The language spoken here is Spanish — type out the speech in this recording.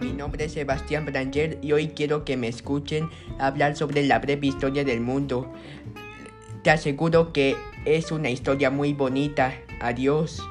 Mi nombre es Sebastián Branger y hoy quiero que me escuchen hablar sobre la breve historia del mundo. Te aseguro que es una historia muy bonita. Adiós.